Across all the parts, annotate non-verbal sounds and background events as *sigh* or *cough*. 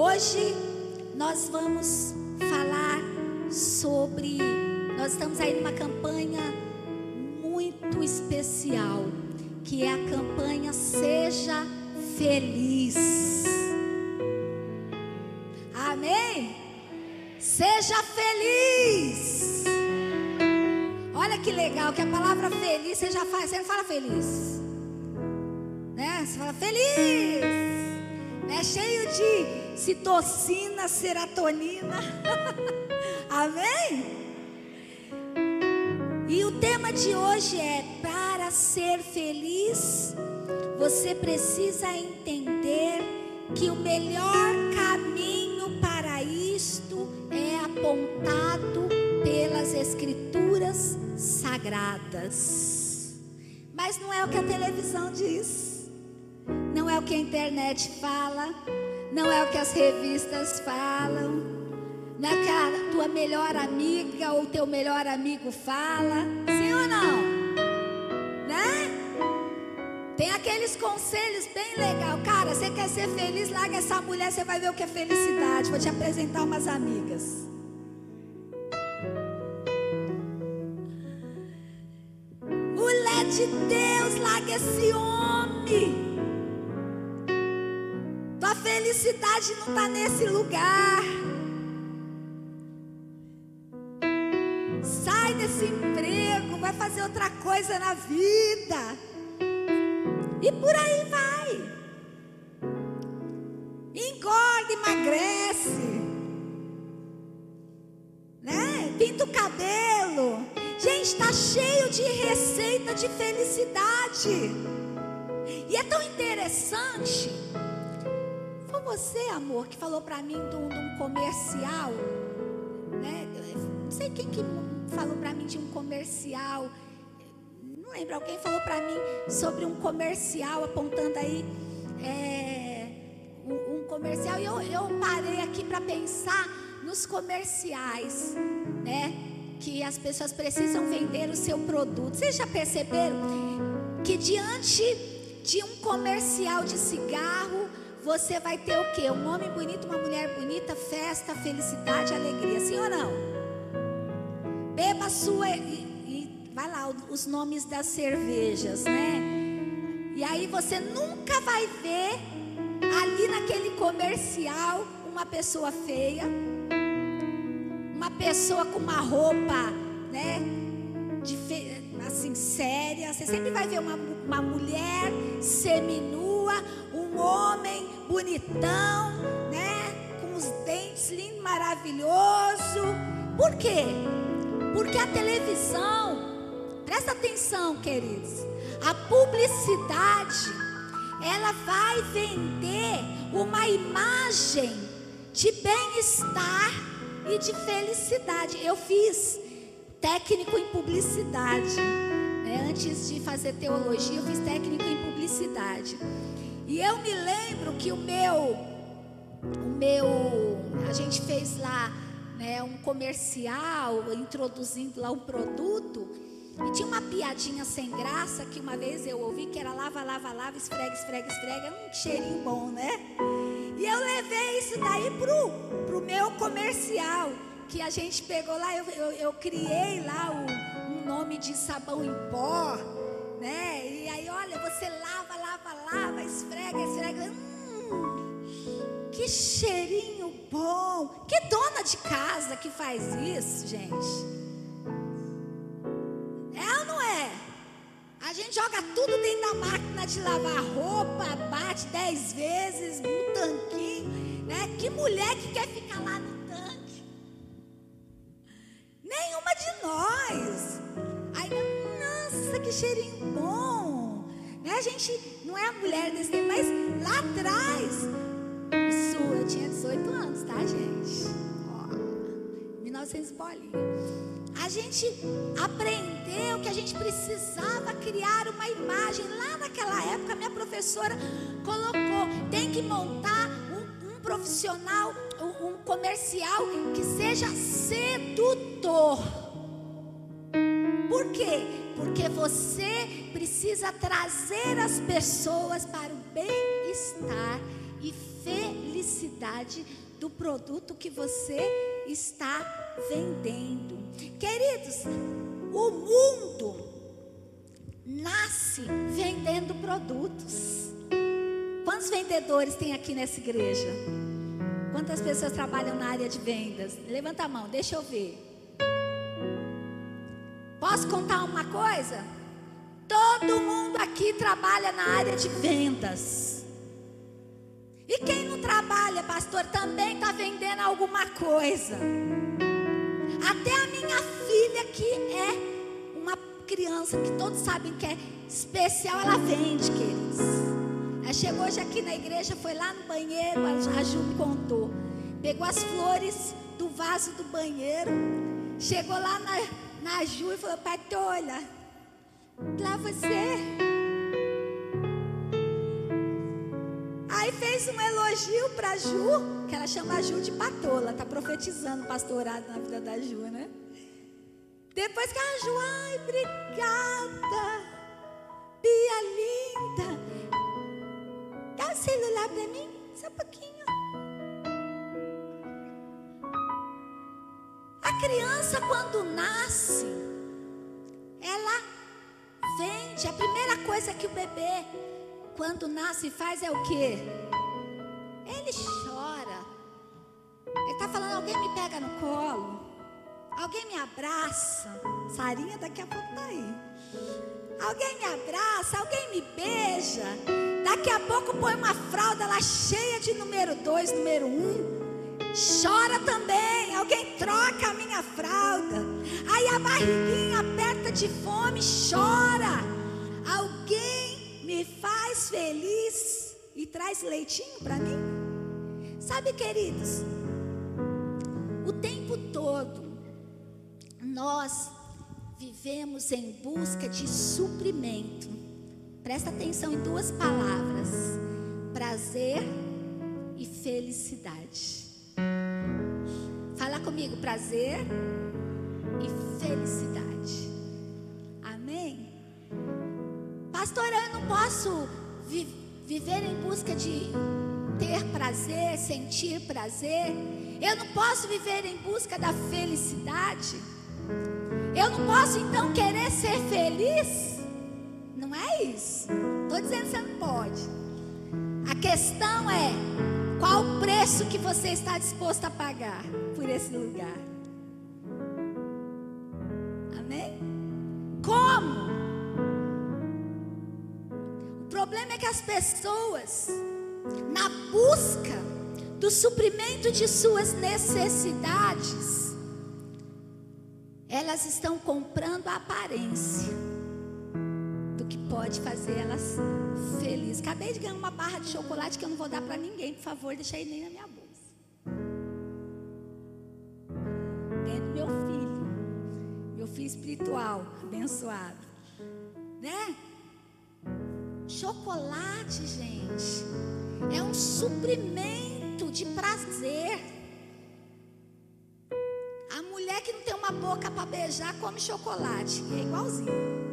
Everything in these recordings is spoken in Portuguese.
Hoje nós vamos falar sobre. Nós estamos aí numa campanha muito especial, que é a campanha Seja Feliz. Amém? Seja feliz. Olha que legal que a palavra feliz você já faz, você não fala feliz. Né? Você fala feliz. É cheio de citocina, serotonina. *laughs* Amém? E o tema de hoje é: para ser feliz, você precisa entender que o melhor caminho para isto é apontado pelas Escrituras sagradas. Mas não é o que a televisão diz, não é o que a internet fala, não é o que as revistas falam, não é o que a tua melhor amiga ou teu melhor amigo fala, sim ou não? Né? Tem aqueles conselhos bem legal. Cara, você quer ser feliz? Larga essa mulher, você vai ver o que é felicidade. Vou te apresentar umas amigas. Mulher de Deus, larga esse homem. Felicidade não está nesse lugar. Sai desse emprego, vai fazer outra coisa na vida. E por aí vai. Engorda, emagrece. Né? Pinta o cabelo. Gente, está cheio de receita de felicidade. E é tão interessante. Você, amor, que falou para mim de um, de um comercial. Né? Não sei quem que falou para mim de um comercial. Não lembro, alguém falou para mim sobre um comercial apontando aí é, um, um, comercial. E eu, eu parei aqui para pensar nos comerciais, né? Que as pessoas precisam vender o seu produto. Vocês já perceberam que diante de um comercial de cigarro, você vai ter o quê? Um homem bonito, uma mulher bonita, festa, felicidade, alegria. Sim ou não? Beba a sua. E, e vai lá, os nomes das cervejas, né? E aí você nunca vai ver ali naquele comercial uma pessoa feia, uma pessoa com uma roupa, né? Assim, séria. Você sempre vai ver uma, uma mulher seminua, um homem bonitão, né? Com os dentes lindos, maravilhoso. Por quê? Porque a televisão, presta atenção, queridos, a publicidade, ela vai vender uma imagem de bem-estar e de felicidade. Eu fiz técnico em publicidade. Né? Antes de fazer teologia, eu fiz técnico em publicidade. E eu me lembro que o meu, o meu, a gente fez lá né, um comercial introduzindo lá um produto. E tinha uma piadinha sem graça que uma vez eu ouvi que era lava, lava, lava, esfrega, esfrega, esfrega. Um cheirinho bom, né? E eu levei isso daí pro, pro meu comercial. Que a gente pegou lá, eu, eu, eu criei lá o, um nome de sabão em pó, né? E aí, olha, você lava, lava, esfrega, esfrega. Hum, que cheirinho bom. Que dona de casa que faz isso, gente? É ou não é? A gente joga tudo dentro da máquina de lavar roupa, bate dez vezes no tanquinho, né? Que mulher que quer ficar lá no tanque? Nenhuma de nós. Aí, nossa, que cheirinho bom. Né? A gente não é a mulher desse tempo, mas lá atrás. Isso, eu tinha 18 anos, tá, gente? Ó, 1900 bolinha. A gente aprendeu que a gente precisava criar uma imagem. Lá naquela época, minha professora colocou: tem que montar um, um profissional, um, um comercial que seja sedutor. Por quê? Porque você precisa trazer as pessoas para o bem-estar e felicidade do produto que você está vendendo. Queridos, o mundo nasce vendendo produtos. Quantos vendedores tem aqui nessa igreja? Quantas pessoas trabalham na área de vendas? Levanta a mão, deixa eu ver. Posso contar uma coisa? Todo mundo aqui trabalha na área de vendas. E quem não trabalha, pastor, também está vendendo alguma coisa. Até a minha filha, que é uma criança que todos sabem que é especial, ela vende, queridos. Ela chegou hoje aqui na igreja, foi lá no banheiro, a Ju me contou. Pegou as flores do vaso do banheiro, chegou lá na, na Ju e falou: Patolha, lá você. Aí fez um elogio para Ju, que ela chama a Ju de patola, tá profetizando pastorado na vida da Ju, né? Depois que a Ju, ai, obrigada, Bia linda. Dá o celular para mim, só um pouquinho. Criança quando nasce, ela vende. A primeira coisa que o bebê quando nasce faz é o que? Ele chora. Ele está falando: alguém me pega no colo, alguém me abraça. Sarinha daqui a pouco está aí. Alguém me abraça, alguém me beija. Daqui a pouco põe uma fralda lá cheia de número 2, número 1. Um. Chora também, alguém troca a minha fralda. Aí a barriguinha aperta de fome, chora. Alguém me faz feliz e traz leitinho para mim? Sabe, queridos, o tempo todo nós vivemos em busca de suprimento. Presta atenção em duas palavras: prazer e felicidade. Comigo, prazer e felicidade. Amém? Pastora, eu não posso vi viver em busca de ter prazer, sentir prazer. Eu não posso viver em busca da felicidade. Eu não posso então querer ser feliz. Não é isso. Estou dizendo que você não pode. A questão é qual o preço que você está disposto a pagar por esse lugar. Amém? Como? problema é que as pessoas, na busca do suprimento de suas necessidades, elas estão comprando a aparência pode fazer elas felizes. Acabei de ganhar uma barra de chocolate que eu não vou dar para ninguém, por favor, deixa aí nem na minha bolsa. Ganhei do meu filho, meu filho espiritual, abençoado, né? Chocolate, gente, é um suprimento de prazer. A mulher que não tem uma boca para beijar come chocolate, é igualzinho.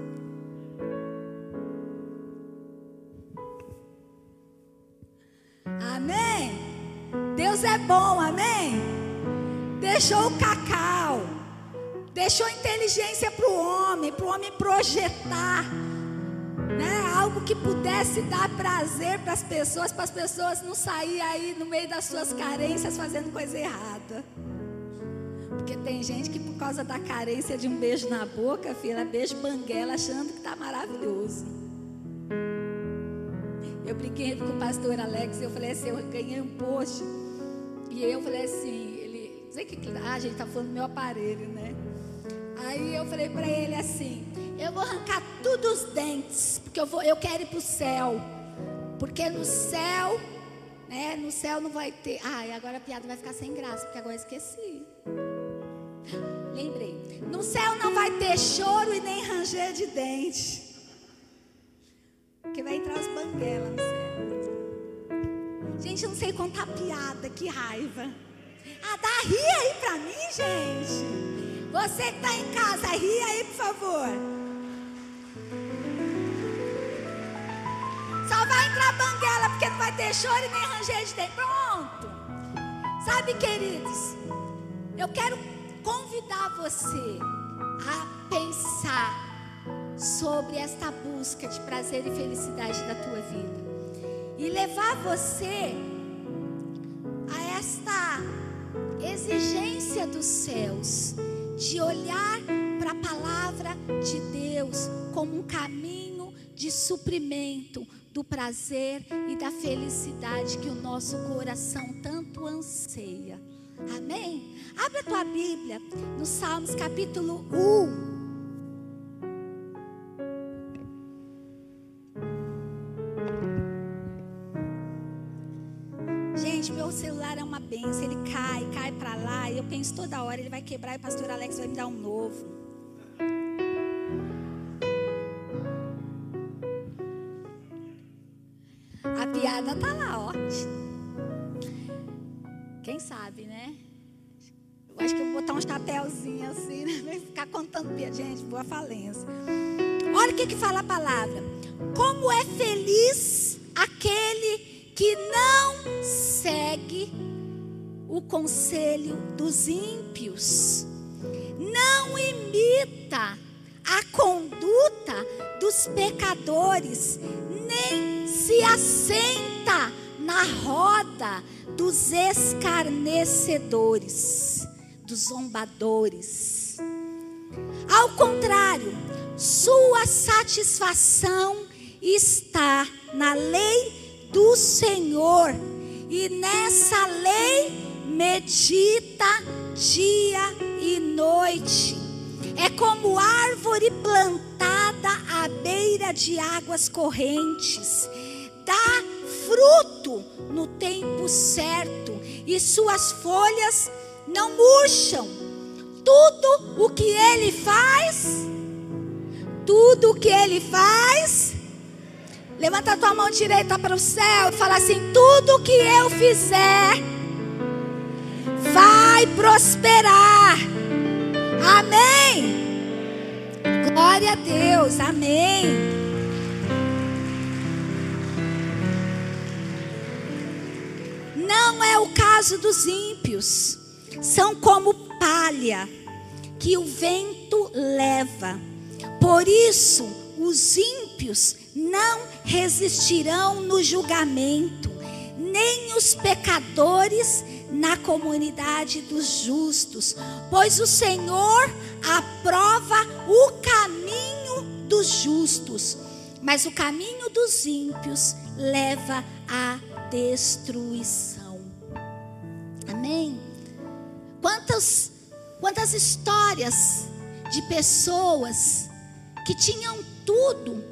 Deixou inteligência para o homem, para o homem projetar né? Algo que pudesse dar prazer para as pessoas, para as pessoas não sair aí no meio das suas carências fazendo coisa errada. Porque tem gente que por causa da carência de um beijo na boca, filha, ela beija banguela achando que está maravilhoso. Eu brinquei com o pastor Alex e eu falei assim, eu ganhei um post. E eu falei assim, ele, sei que, ah, a gente tá falando do meu aparelho, né? Aí eu falei para ele assim, eu vou arrancar todos os dentes, porque eu, vou, eu quero ir para o céu. Porque no céu, né? No céu não vai ter. Ai, agora a piada vai ficar sem graça, porque agora eu esqueci. Lembrei. No céu não vai ter choro e nem ranger de dente. Porque vai entrar as banguelas no céu. Gente, eu não sei contar piada, que raiva. Ah, dá ri aí pra mim, gente. Você que está em casa, ri aí, por favor. Só vai entrar banguela, porque não vai ter choro e nem ranger de dente. Pronto. Sabe, queridos, eu quero convidar você a pensar sobre esta busca de prazer e felicidade da tua vida e levar você a esta exigência dos céus de olhar para a palavra de Deus como um caminho de suprimento do prazer e da felicidade que o nosso coração tanto anseia. Amém? Abre a tua Bíblia no Salmos capítulo 1. Celular é uma benção, ele cai, cai para lá, e eu penso toda hora, ele vai quebrar e o pastor Alex vai me dar um novo. A piada tá lá, ó. Quem sabe, né? Eu acho que eu vou botar uns chapéuzinhos assim, né? Ficar contando piada. Gente, boa falência. Olha o que, que fala a palavra. Como é feliz aquele que não segue o conselho dos ímpios, não imita a conduta dos pecadores, nem se assenta na roda dos escarnecedores, dos zombadores. Ao contrário, sua satisfação está na lei do Senhor, e nessa lei medita dia e noite. É como árvore plantada à beira de águas correntes, dá fruto no tempo certo, e suas folhas não murcham. Tudo o que ele faz, tudo o que ele faz, Levanta a tua mão direita para o céu e fala assim: tudo que eu fizer vai prosperar. Amém. Glória a Deus. Amém. Não é o caso dos ímpios. São como palha que o vento leva. Por isso, os ímpios não resistirão no julgamento, nem os pecadores na comunidade dos justos, pois o Senhor aprova o caminho dos justos, mas o caminho dos ímpios leva à destruição. Amém? Quantas, quantas histórias de pessoas que tinham tudo,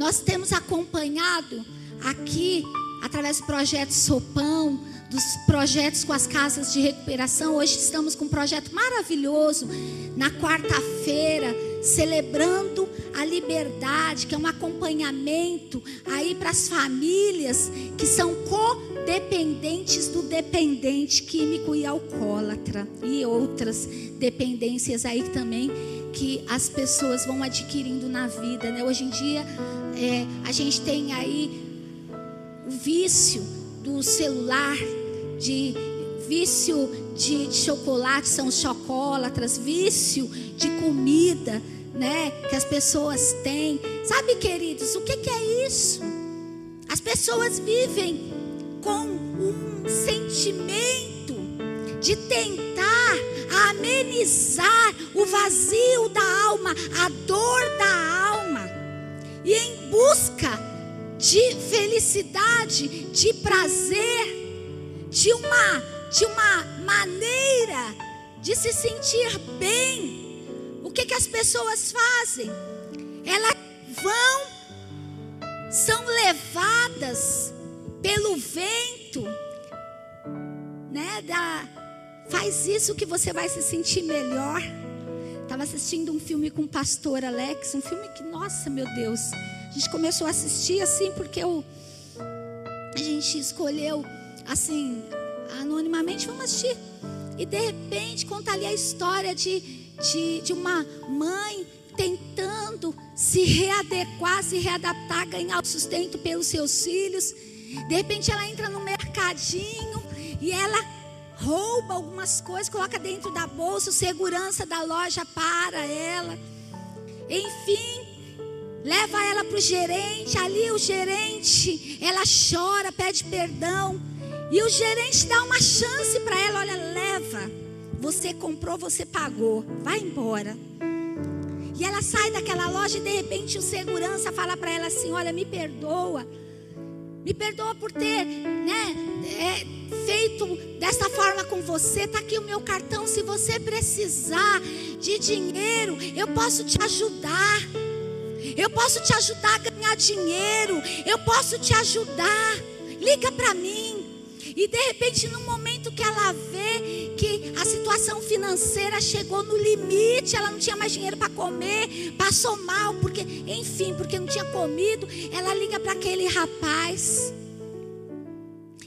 nós temos acompanhado aqui, através do projeto Sopão, dos projetos com as casas de recuperação. Hoje estamos com um projeto maravilhoso, na quarta-feira, celebrando a liberdade, que é um acompanhamento aí para as famílias que são codependentes do dependente químico e alcoólatra e outras dependências aí também que as pessoas vão adquirindo na vida, né? Hoje em dia é, a gente tem aí o vício do celular, de vício de, de chocolate, são chocolatras, vício de comida, né? Que as pessoas têm. Sabe, queridos, o que, que é isso? As pessoas vivem com um sentimento de tentar amenizar o vazio da alma, a dor da alma e em busca de felicidade, de prazer, de uma, de uma maneira de se sentir bem. O que, que as pessoas fazem? Elas vão, são levadas pelo vento, né? Da, faz isso que você vai se sentir melhor. Estava assistindo um filme com o pastor Alex, um filme que, nossa, meu Deus, a gente começou a assistir assim porque eu, a gente escolheu assim, anonimamente, vamos assistir. E de repente conta ali a história de, de, de uma mãe tentando se readequar, se readaptar, ganhar o sustento pelos seus filhos. De repente ela entra no mercadinho e ela rouba algumas coisas, coloca dentro da bolsa, o segurança da loja para ela. Enfim, leva ela para o gerente. Ali o gerente, ela chora, pede perdão. E o gerente dá uma chance para ela: olha, leva. Você comprou, você pagou. Vai embora. E ela sai daquela loja e de repente o segurança fala para ela assim: olha, me perdoa. Me perdoa por ter né, é, feito dessa forma com você. Está aqui o meu cartão. Se você precisar de dinheiro, eu posso te ajudar. Eu posso te ajudar a ganhar dinheiro. Eu posso te ajudar. Liga para mim. E de repente, no momento que ela vê que a situação financeira chegou no limite, ela não tinha mais dinheiro para comer, passou mal, porque, enfim, porque não tinha comido, ela liga para aquele rapaz.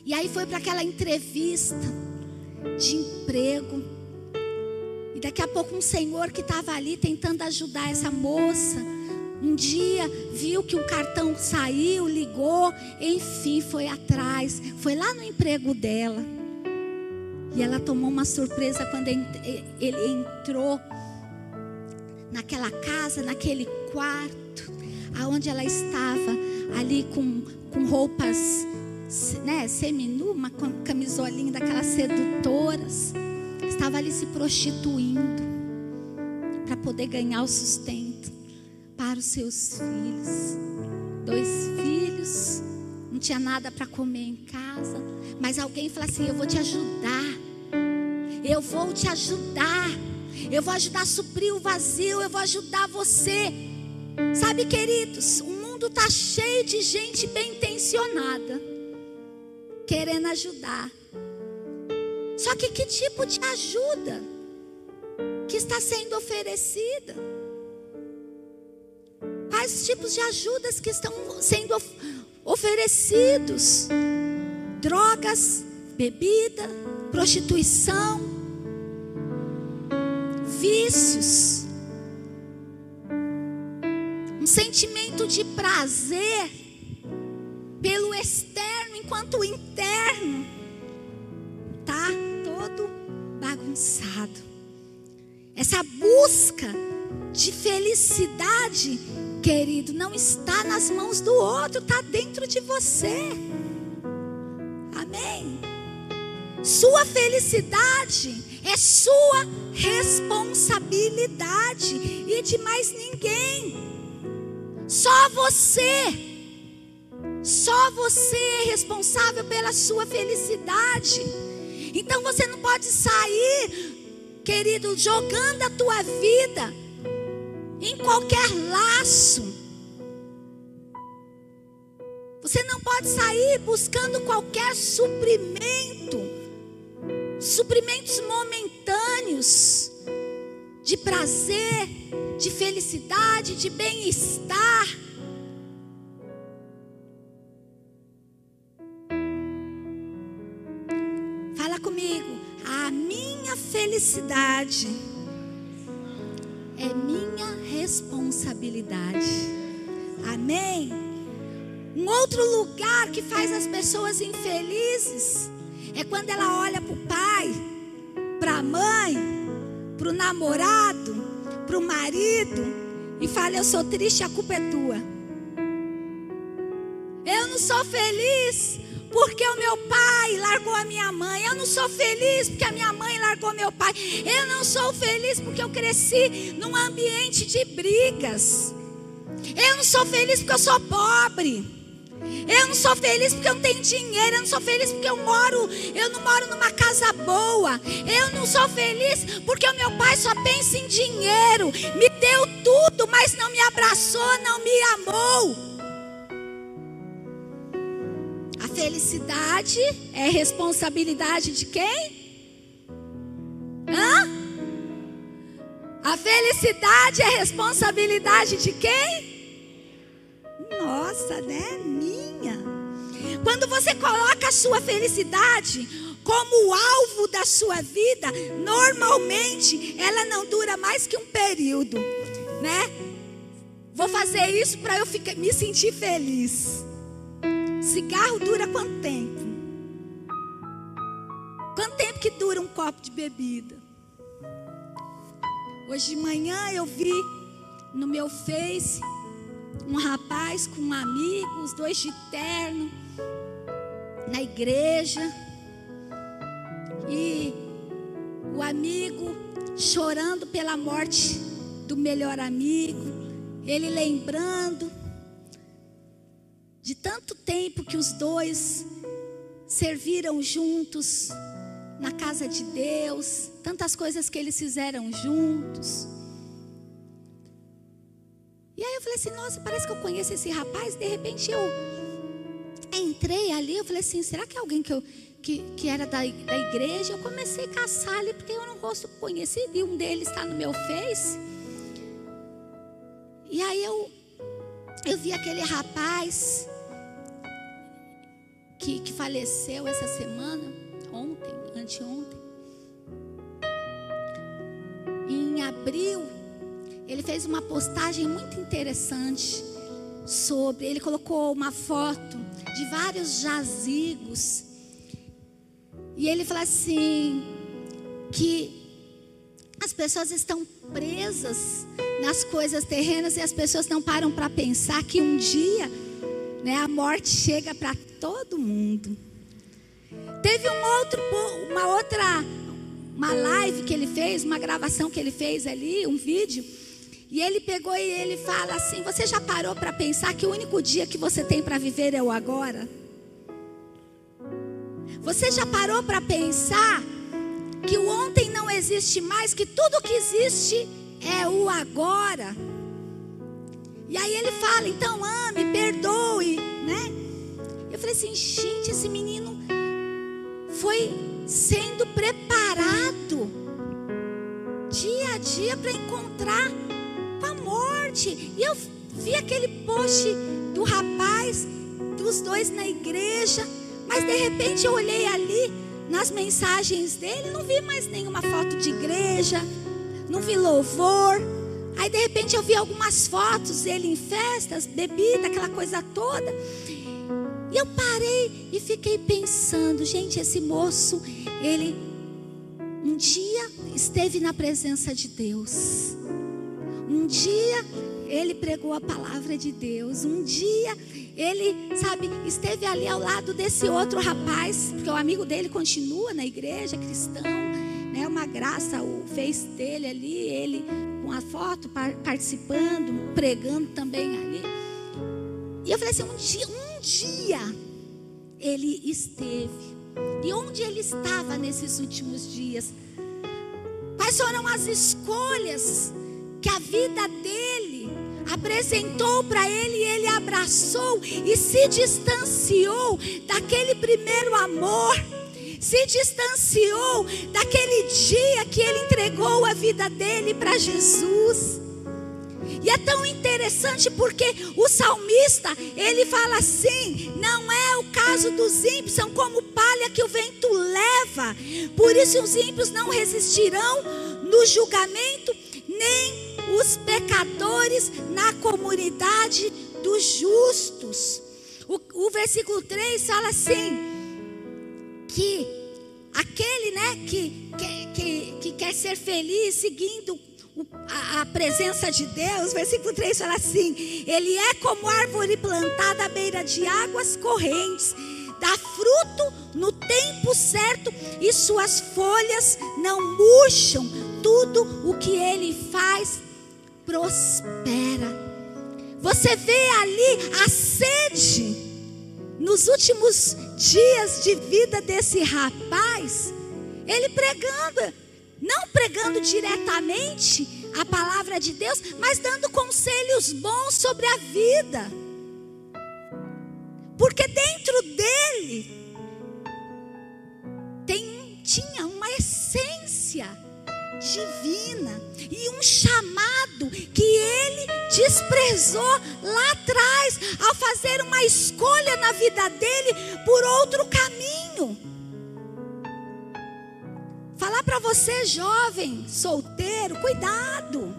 E aí foi para aquela entrevista de emprego. E daqui a pouco um senhor que estava ali tentando ajudar essa moça um dia viu que um cartão saiu, ligou, enfim, foi atrás, foi lá no emprego dela. E ela tomou uma surpresa quando ele entrou naquela casa, naquele quarto, aonde ela estava, ali com, com roupas né, seminu, uma camisolinha daquelas sedutoras. Estava ali se prostituindo para poder ganhar o sustento para os seus filhos. Dois filhos, não tinha nada para comer em casa, mas alguém falou assim: Eu vou te ajudar, eu vou te ajudar, eu vou ajudar a suprir o vazio, eu vou ajudar você. Sabe, queridos, o mundo está cheio de gente bem intencionada, querendo ajudar. Só que que tipo de ajuda que está sendo oferecida? quais tipos de ajudas que estão sendo oferecidos: drogas, bebida, prostituição, vícios, um sentimento de prazer pelo externo, enquanto o interno tá todo bagunçado. Essa busca de felicidade querido, não está nas mãos do outro, está dentro de você. Amém. Sua felicidade é sua responsabilidade e de mais ninguém. Só você. Só você é responsável pela sua felicidade. Então você não pode sair, querido, jogando a tua vida em qualquer laço. Você não pode sair buscando qualquer suprimento, suprimentos momentâneos de prazer, de felicidade, de bem-estar. Felicidade é minha responsabilidade. Amém? Um outro lugar que faz as pessoas infelizes é quando ela olha para o pai, para a mãe, para o namorado, para o marido e fala: Eu sou triste, a culpa é tua. Eu não sou feliz porque o meu pai largou a minha mãe. Eu não sou feliz porque a minha mãe largou meu pai. Eu não sou feliz porque eu cresci num ambiente de brigas. Eu não sou feliz porque eu sou pobre. Eu não sou feliz porque eu não tenho dinheiro. Eu não sou feliz porque eu moro, eu não moro numa casa boa. Eu não sou feliz porque o meu pai só pensa em dinheiro. Me deu tudo, mas não me abraçou, não me amou. Felicidade é responsabilidade de quem? Hã? A felicidade é responsabilidade de quem? Nossa, né? Minha. Quando você coloca a sua felicidade como alvo da sua vida, normalmente ela não dura mais que um período, né? Vou fazer isso para eu ficar, me sentir feliz. Cigarro dura quanto tempo? Quanto tempo que dura um copo de bebida? Hoje de manhã eu vi no meu Face um rapaz com um amigo, os dois de terno, na igreja. E o amigo chorando pela morte do melhor amigo, ele lembrando de tanto tempo que os dois serviram juntos na casa de Deus, tantas coisas que eles fizeram juntos. E aí eu falei assim: nossa, parece que eu conheço esse rapaz. De repente eu entrei ali, eu falei assim: será que é alguém que, eu, que, que era da, da igreja? Eu comecei a caçar ali, porque eu não rosto conhecido, e um deles está no meu Face. E aí eu, eu vi aquele rapaz que, que faleceu essa semana, ontem, anteontem. Em abril, ele fez uma postagem muito interessante sobre. Ele colocou uma foto de vários jazigos. E ele fala assim: que as pessoas estão presas nas coisas terrenas e as pessoas não param para pensar que um dia né, a morte chega para todo mundo. Teve um outro, uma outra, uma live que ele fez, uma gravação que ele fez ali, um vídeo e ele pegou e ele fala assim: Você já parou para pensar que o único dia que você tem para viver é o agora? Você já parou para pensar que o ontem não existe mais, que tudo que existe é o agora? E aí ele fala: Então ame, perdoe, né? Eu falei assim: Gente, esse menino foi sendo preparado dia a dia para encontrar a morte. E eu vi aquele post do rapaz, dos dois na igreja, mas de repente eu olhei ali nas mensagens dele, não vi mais nenhuma foto de igreja, não vi louvor. Aí de repente eu vi algumas fotos dele em festas, bebida, aquela coisa toda. E eu parei e fiquei pensando, gente, esse moço, ele um dia esteve na presença de Deus. Um dia ele pregou a palavra de Deus. Um dia ele, sabe, esteve ali ao lado desse outro rapaz, porque o amigo dele continua na igreja cristão, né? Uma graça o fez dele ali, ele com a foto participando, pregando também ali. E eu falei assim, um dia, um dia ele esteve. E onde ele estava nesses últimos dias? Quais foram as escolhas que a vida dele apresentou para ele e ele abraçou e se distanciou daquele primeiro amor, se distanciou daquele dia que ele entregou a vida dele para Jesus. E é tão interessante porque o salmista, ele fala assim: não é o caso dos ímpios, são como palha que o vento leva. Por isso os ímpios não resistirão no julgamento, nem os pecadores na comunidade dos justos. O, o versículo 3 fala assim: que aquele né, que, que, que, que quer ser feliz seguindo a, a, presença de Deus, versículo 3 fala assim: Ele é como árvore plantada à beira de águas correntes, dá fruto no tempo certo e suas folhas não murcham. Tudo o que ele faz prospera. Você vê ali a sede nos últimos dias de vida desse rapaz, ele pregando, não pregando diretamente a palavra de Deus, mas dando conselhos bons sobre a vida. Porque dentro dele desprezou lá atrás ao fazer uma escolha na vida dele por outro caminho. Falar para você, jovem, solteiro, cuidado.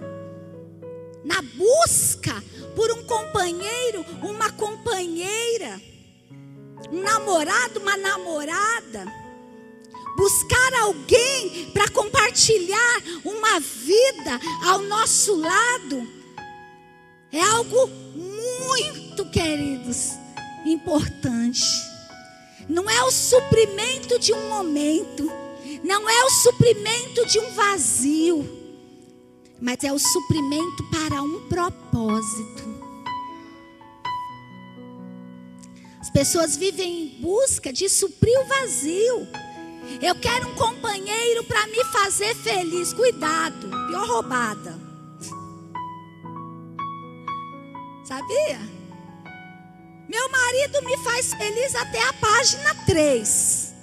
na busca por um companheiro, uma companheira, um namorado, uma namorada. Buscar alguém para compartilhar uma vida ao nosso lado é algo muito, queridos, importante. Não é o suprimento de um momento, não é o suprimento de um vazio mas é o suprimento para um propósito. As pessoas vivem em busca de suprir o vazio. Eu quero um companheiro para me fazer feliz. Cuidado, pior roubada. Sabia? Meu marido me faz feliz até a página 3.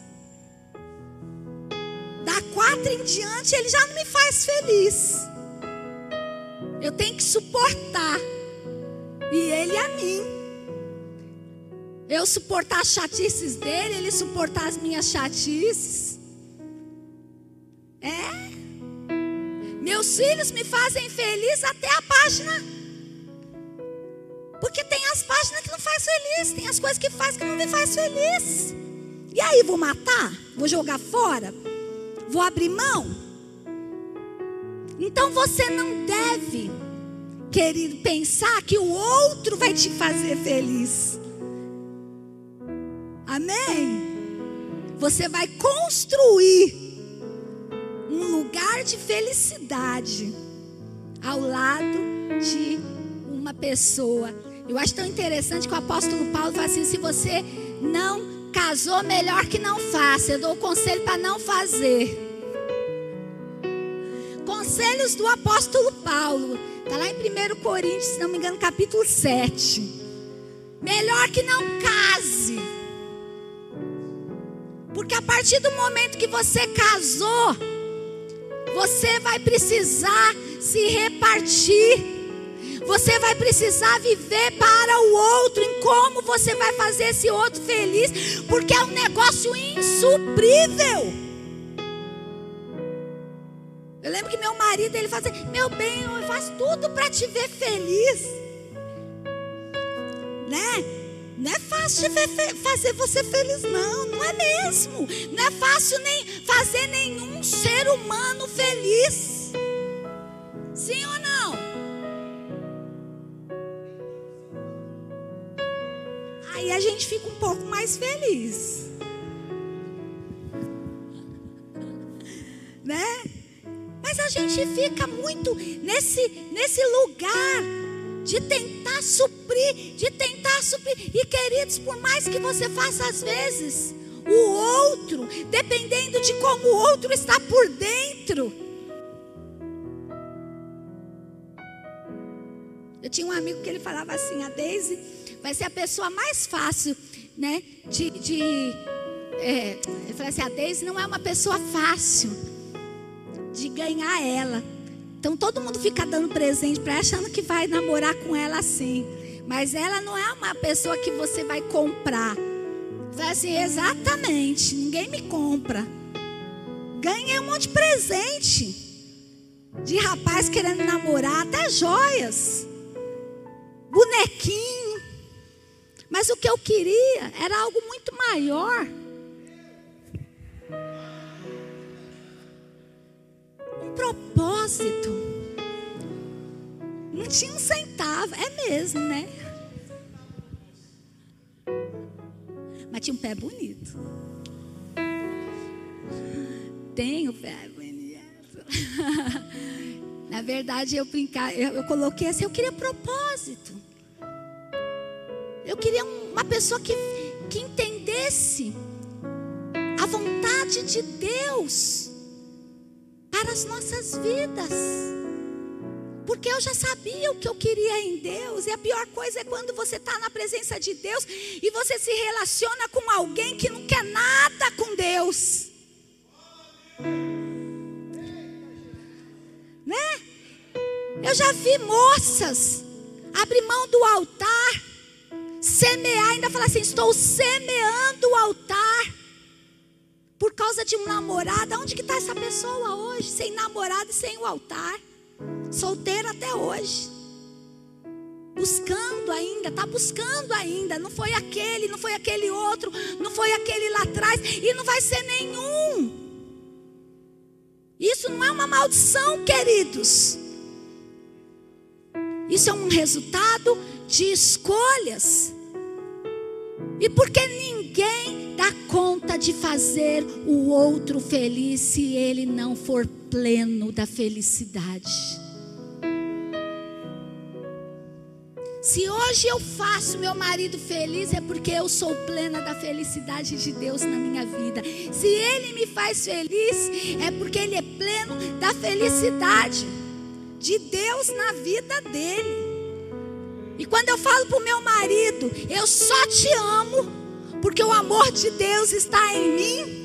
Da 4 em diante, ele já não me faz feliz. Eu tenho que suportar. E ele a mim. Eu suportar as chatices dele, ele suportar as minhas chatices. É. Meus filhos me fazem feliz até a página. Porque tem as páginas que não faz feliz, tem as coisas que faz que não me faz feliz. E aí, vou matar? Vou jogar fora? Vou abrir mão? Então você não deve, querido, pensar que o outro vai te fazer feliz. Amém? Você vai construir um lugar de felicidade ao lado de uma pessoa. Eu acho tão interessante que o apóstolo Paulo fala assim: se você não casou, melhor que não faça. Eu dou o conselho para não fazer conselhos do apóstolo Paulo. Está lá em 1 Coríntios, se não me engano, capítulo 7. Melhor que não case. Porque a partir do momento que você casou, você vai precisar se repartir. Você vai precisar viver para o outro, em como você vai fazer esse outro feliz, porque é um negócio insuprível. Eu lembro que meu marido, ele fazia, meu bem, eu faço tudo para te ver feliz. Né? Não é fácil fazer você feliz, não, não é mesmo. Não é fácil nem fazer nenhum ser humano feliz. Sim ou não? Aí a gente fica um pouco mais feliz. *laughs* Né? Mas a gente fica muito nesse, nesse lugar de tentar suprir, de tentar suprir. E queridos, por mais que você faça às vezes, o outro, dependendo de como o outro está por dentro. Eu tinha um amigo que ele falava assim: a Daisy vai ser a pessoa mais fácil, né? De. de é, ele falou assim: a Daisy não é uma pessoa fácil de ganhar ela. Então todo mundo fica dando presente para ela, achando que vai namorar com ela assim. Mas ela não é uma pessoa que você vai comprar. Fala assim, exatamente, ninguém me compra. Ganhei um monte de presente. De rapaz querendo namorar, até joias. Bonequinho. Mas o que eu queria era algo muito maior. propósito. Não tinha um centavo, é mesmo, né? Mas tinha um pé bonito. Tem o pé bonito. *laughs* Na verdade, eu brincar, eu, eu coloquei assim, eu queria propósito. Uma pessoa que, que entendesse a vontade de Deus para as nossas vidas. Porque eu já sabia o que eu queria em Deus. E a pior coisa é quando você está na presença de Deus e você se relaciona com alguém que não quer nada com Deus. Né? Eu já vi moças abrir mão do altar, semear, ainda falar assim: estou semeando o altar por causa de um namorado. Onde que está essa pessoa hoje? Sem namorado e sem o altar. Solteira até hoje. buscando ainda, está buscando ainda. Não foi aquele, não foi aquele outro, não foi aquele lá atrás e não vai ser nenhum. Isso não é uma maldição, queridos. Isso é um resultado de escolhas. E porque ninguém dá conta de fazer o outro feliz se ele não for pleno da felicidade. Se hoje eu faço meu marido feliz, é porque eu sou plena da felicidade de Deus na minha vida. Se ele me faz feliz, é porque ele é pleno da felicidade de Deus na vida dele. E quando eu falo para o meu marido, eu só te amo, porque o amor de Deus está em mim,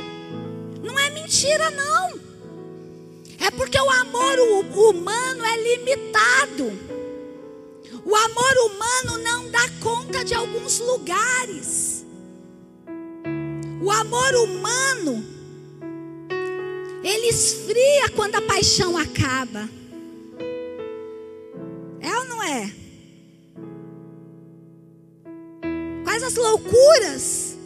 não é mentira, não. É porque o amor humano é limitado. O amor humano não dá conta de alguns lugares. O amor humano, ele esfria quando a paixão acaba. Quais as loucuras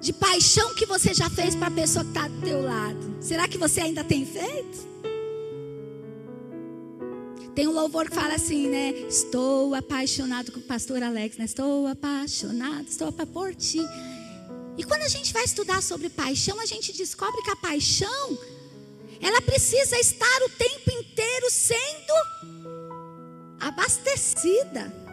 de paixão que você já fez para a pessoa que está do teu lado? Será que você ainda tem feito? Tem um louvor que fala assim, né? Estou apaixonado com o pastor Alex, né? Estou apaixonado, estou por ti. E quando a gente vai estudar sobre paixão, a gente descobre que a paixão, ela precisa estar o tempo inteiro sendo abastecida.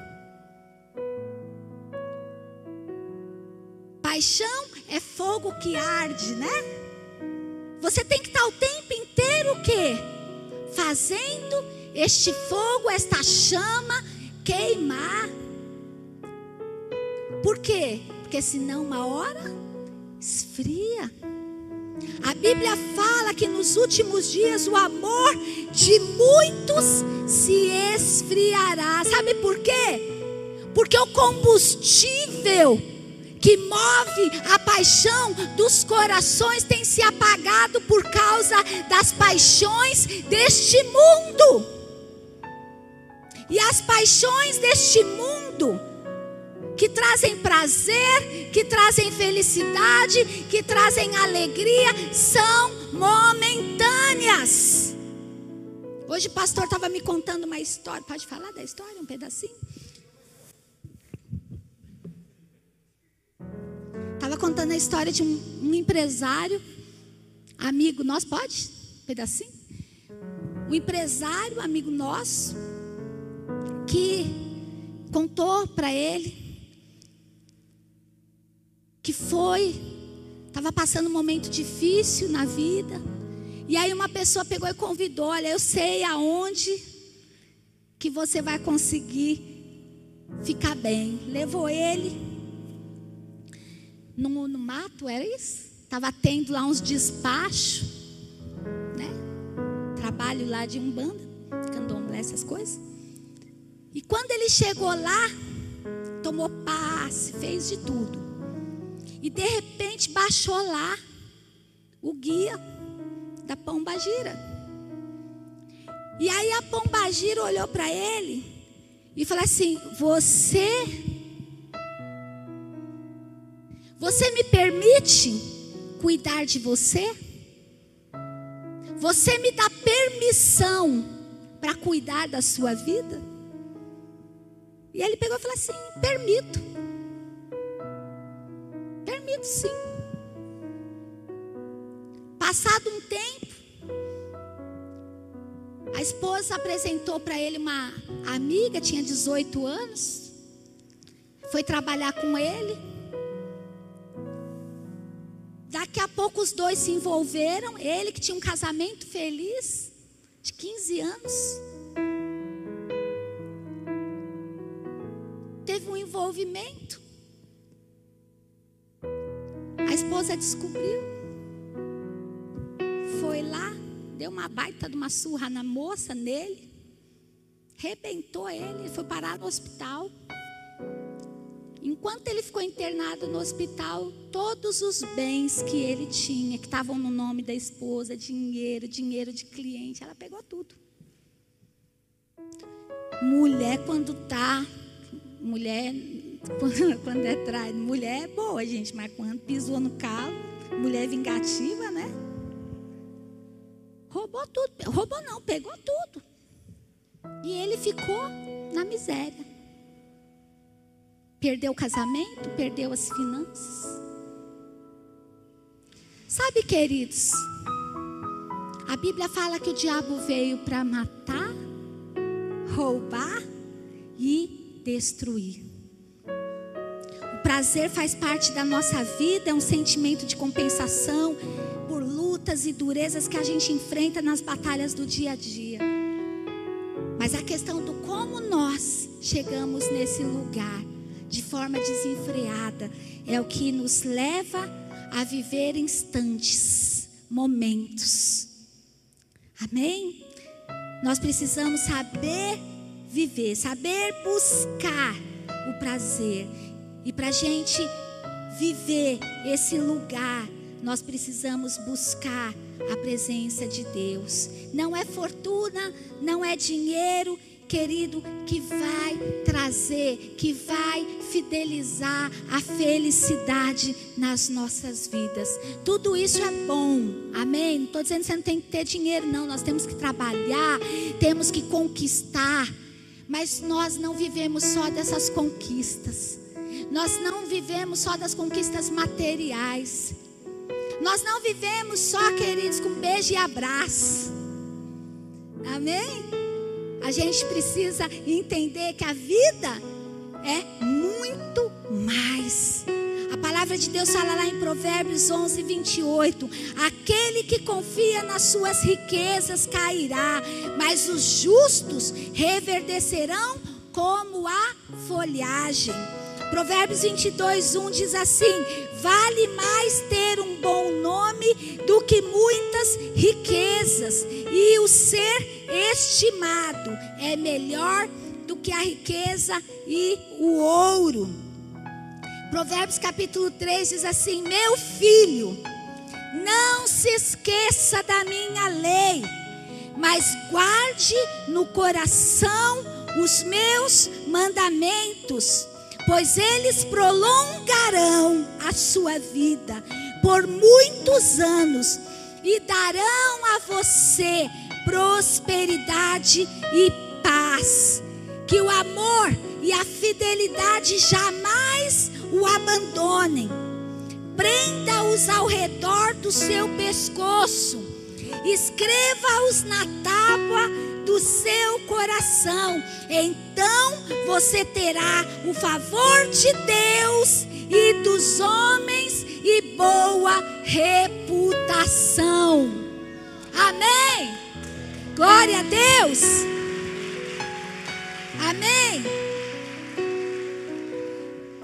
Paixão é fogo que arde, né? Você tem que estar o tempo inteiro o quê? Fazendo este fogo, esta chama queimar. Por quê? Porque senão uma hora esfria. A Bíblia fala que nos últimos dias o amor de muitos se esfriará. Sabe por quê? Porque o combustível que move a paixão dos corações tem se apagado por causa das paixões deste mundo. E as paixões deste mundo, que trazem prazer, que trazem felicidade, que trazem alegria, são momentâneas. Hoje o pastor estava me contando uma história. Pode falar da história, um pedacinho? Contando a história de um, um empresário, amigo nosso, pode? Um pedacinho? Um empresário, amigo nosso, que contou para ele que foi, estava passando um momento difícil na vida. E aí uma pessoa pegou e convidou, olha, eu sei aonde que você vai conseguir ficar bem. Levou ele no, no mato, era isso? Estava tendo lá uns despachos, né? Trabalho lá de umbanda, candomblé, essas coisas. E quando ele chegou lá, tomou passe, fez de tudo. E de repente baixou lá o guia da Pombagira. E aí a Pombagira olhou para ele e falou assim: Você, você me permite cuidar de você? Você me dá permissão para cuidar da sua vida? E ele pegou e falou assim: permito. Permito sim. Passado um tempo, a esposa apresentou para ele uma amiga, tinha 18 anos, foi trabalhar com ele. Pouco os dois se envolveram, ele que tinha um casamento feliz, de 15 anos. teve um envolvimento. A esposa descobriu. Foi lá, deu uma baita de uma surra na moça, nele. Rebentou ele, foi parar no hospital. Enquanto ele ficou internado no hospital, todos os bens que ele tinha, que estavam no nome da esposa, dinheiro, dinheiro de cliente, ela pegou tudo. Mulher, quando está mulher, *laughs* quando é tra... mulher é boa, gente, mas quando pisou no calo, mulher vingativa, né? Roubou tudo. Roubou não, pegou tudo. E ele ficou na miséria. Perdeu o casamento, perdeu as finanças. Sabe, queridos, a Bíblia fala que o diabo veio para matar, roubar e destruir. O prazer faz parte da nossa vida, é um sentimento de compensação por lutas e durezas que a gente enfrenta nas batalhas do dia a dia. Mas a questão do como nós chegamos nesse lugar de forma desenfreada é o que nos leva a viver instantes, momentos. Amém? Nós precisamos saber viver, saber buscar o prazer. E para a gente viver esse lugar, nós precisamos buscar a presença de Deus. Não é fortuna, não é dinheiro, querido, que vai trazer, que vai fidelizar a felicidade nas nossas vidas. Tudo isso é bom, amém? Não estou dizendo que você não tem que ter dinheiro, não. Nós temos que trabalhar, temos que conquistar. Mas nós não vivemos só dessas conquistas. Nós não vivemos só das conquistas materiais. Nós não vivemos só, queridos, com beijo e abraço. Amém? A gente precisa entender que a vida é muito mais. A palavra de Deus fala lá em Provérbios 11, 28. Aquele que confia nas suas riquezas cairá, mas os justos reverdecerão como a folhagem. Provérbios 22, 1 diz assim: Vale mais ter um bom nome do que muitas riquezas, e o ser estimado é melhor do que a riqueza e o ouro. Provérbios capítulo 3 diz assim: Meu filho, não se esqueça da minha lei, mas guarde no coração os meus mandamentos pois eles prolongarão a sua vida por muitos anos e darão a você prosperidade e paz. Que o amor e a fidelidade jamais o abandonem. Prenda-os ao redor do seu pescoço. Escreva-os na tábua do seu coração. Então você terá o favor de Deus e dos homens e boa reputação. Amém. Glória a Deus. Amém.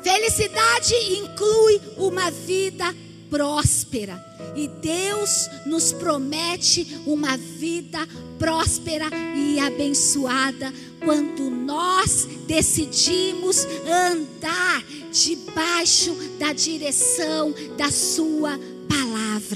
Felicidade inclui uma vida próspera. E Deus nos promete uma vida próspera e abençoada quando nós decidimos andar debaixo da direção da Sua